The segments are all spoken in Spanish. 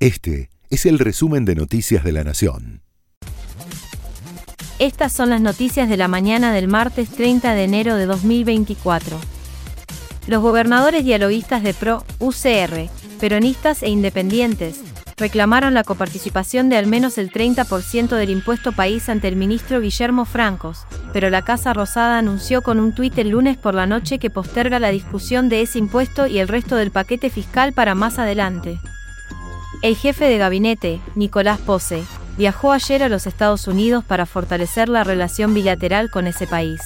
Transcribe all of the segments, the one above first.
Este es el resumen de Noticias de la Nación. Estas son las noticias de la mañana del martes 30 de enero de 2024. Los gobernadores dialoguistas de PRO, UCR, peronistas e independientes, reclamaron la coparticipación de al menos el 30% del impuesto país ante el ministro Guillermo Francos, pero la Casa Rosada anunció con un tuit el lunes por la noche que posterga la discusión de ese impuesto y el resto del paquete fiscal para más adelante. El jefe de gabinete, Nicolás Pose, viajó ayer a los Estados Unidos para fortalecer la relación bilateral con ese país.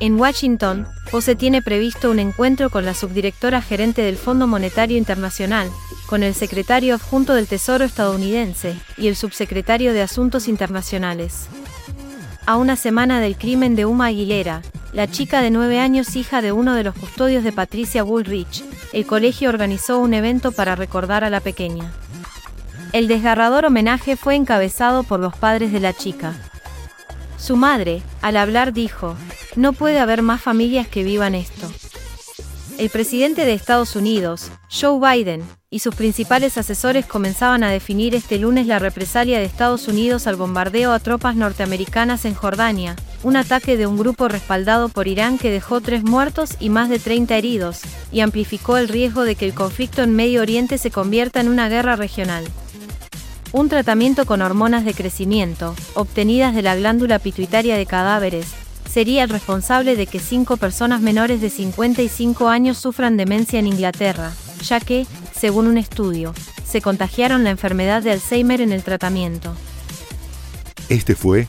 En Washington, Pose tiene previsto un encuentro con la subdirectora gerente del Fondo Monetario Internacional, con el secretario adjunto del Tesoro estadounidense y el subsecretario de Asuntos Internacionales. A una semana del crimen de Uma Aguilera, la chica de nueve años hija de uno de los custodios de Patricia Woolrich, el colegio organizó un evento para recordar a la pequeña. El desgarrador homenaje fue encabezado por los padres de la chica. Su madre, al hablar, dijo, no puede haber más familias que vivan esto. El presidente de Estados Unidos, Joe Biden, y sus principales asesores comenzaban a definir este lunes la represalia de Estados Unidos al bombardeo a tropas norteamericanas en Jordania, un ataque de un grupo respaldado por Irán que dejó tres muertos y más de 30 heridos, y amplificó el riesgo de que el conflicto en Medio Oriente se convierta en una guerra regional. Un tratamiento con hormonas de crecimiento, obtenidas de la glándula pituitaria de cadáveres, sería el responsable de que cinco personas menores de 55 años sufran demencia en Inglaterra, ya que, según un estudio, se contagiaron la enfermedad de Alzheimer en el tratamiento. Este fue